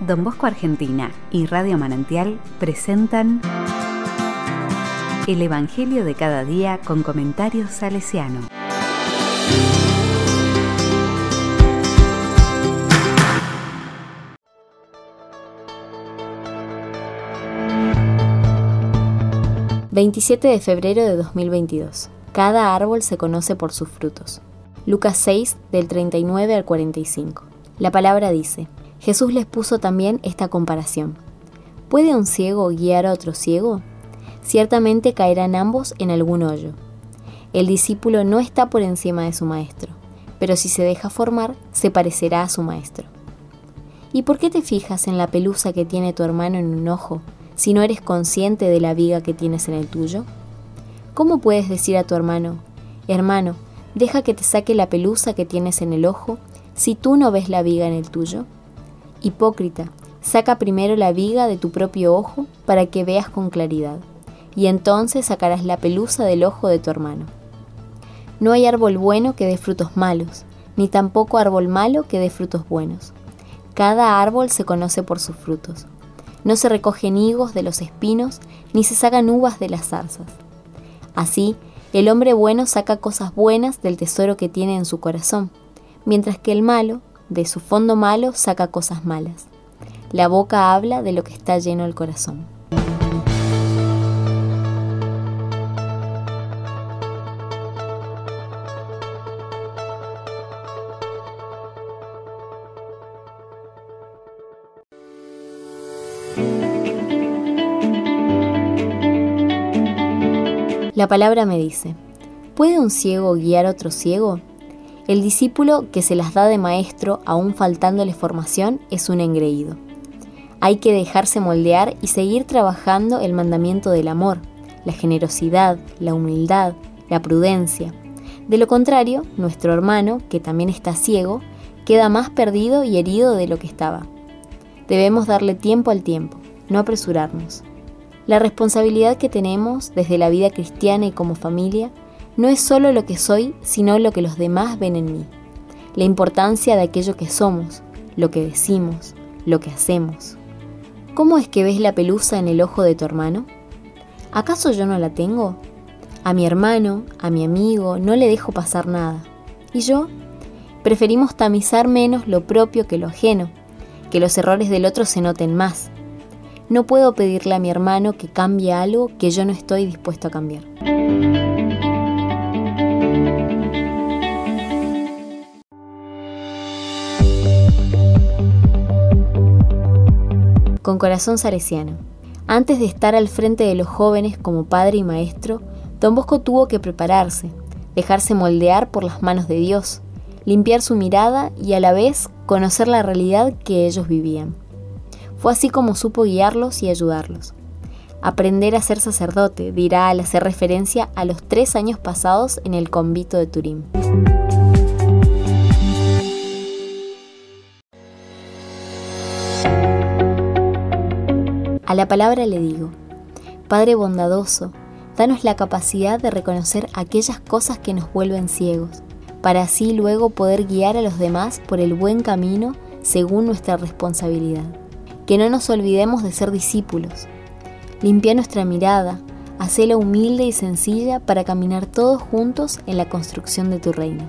Don Bosco Argentina y Radio Manantial presentan El Evangelio de cada día con comentarios salesiano. ...27 de febrero de 2022... ...cada árbol se conoce por sus frutos... Lucas 6, del 39 al 45. La palabra dice, Jesús les puso también esta comparación. ¿Puede un ciego guiar a otro ciego? Ciertamente caerán ambos en algún hoyo. El discípulo no está por encima de su maestro, pero si se deja formar, se parecerá a su maestro. ¿Y por qué te fijas en la pelusa que tiene tu hermano en un ojo si no eres consciente de la viga que tienes en el tuyo? ¿Cómo puedes decir a tu hermano, hermano, deja que te saque la pelusa que tienes en el ojo si tú no ves la viga en el tuyo? Hipócrita, saca primero la viga de tu propio ojo para que veas con claridad, y entonces sacarás la pelusa del ojo de tu hermano. No hay árbol bueno que dé frutos malos, ni tampoco árbol malo que dé frutos buenos. Cada árbol se conoce por sus frutos. No se recogen higos de los espinos, ni se sacan uvas de las zarzas. Así, el hombre bueno saca cosas buenas del tesoro que tiene en su corazón, mientras que el malo de su fondo malo saca cosas malas. La boca habla de lo que está lleno el corazón. La palabra me dice, ¿puede un ciego guiar a otro ciego? El discípulo que se las da de maestro aún faltándole formación es un engreído. Hay que dejarse moldear y seguir trabajando el mandamiento del amor, la generosidad, la humildad, la prudencia. De lo contrario, nuestro hermano, que también está ciego, queda más perdido y herido de lo que estaba. Debemos darle tiempo al tiempo, no apresurarnos. La responsabilidad que tenemos desde la vida cristiana y como familia no es solo lo que soy, sino lo que los demás ven en mí. La importancia de aquello que somos, lo que decimos, lo que hacemos. ¿Cómo es que ves la pelusa en el ojo de tu hermano? ¿Acaso yo no la tengo? A mi hermano, a mi amigo, no le dejo pasar nada. ¿Y yo? Preferimos tamizar menos lo propio que lo ajeno, que los errores del otro se noten más. No puedo pedirle a mi hermano que cambie algo que yo no estoy dispuesto a cambiar. Con corazón salesiano. Antes de estar al frente de los jóvenes como padre y maestro, don Bosco tuvo que prepararse, dejarse moldear por las manos de Dios, limpiar su mirada y a la vez conocer la realidad que ellos vivían. Fue así como supo guiarlos y ayudarlos. Aprender a ser sacerdote dirá al hacer referencia a los tres años pasados en el convito de Turín. A la palabra le digo, Padre bondadoso, danos la capacidad de reconocer aquellas cosas que nos vuelven ciegos, para así luego poder guiar a los demás por el buen camino según nuestra responsabilidad. Que no nos olvidemos de ser discípulos. Limpia nuestra mirada, hacela humilde y sencilla para caminar todos juntos en la construcción de tu reino.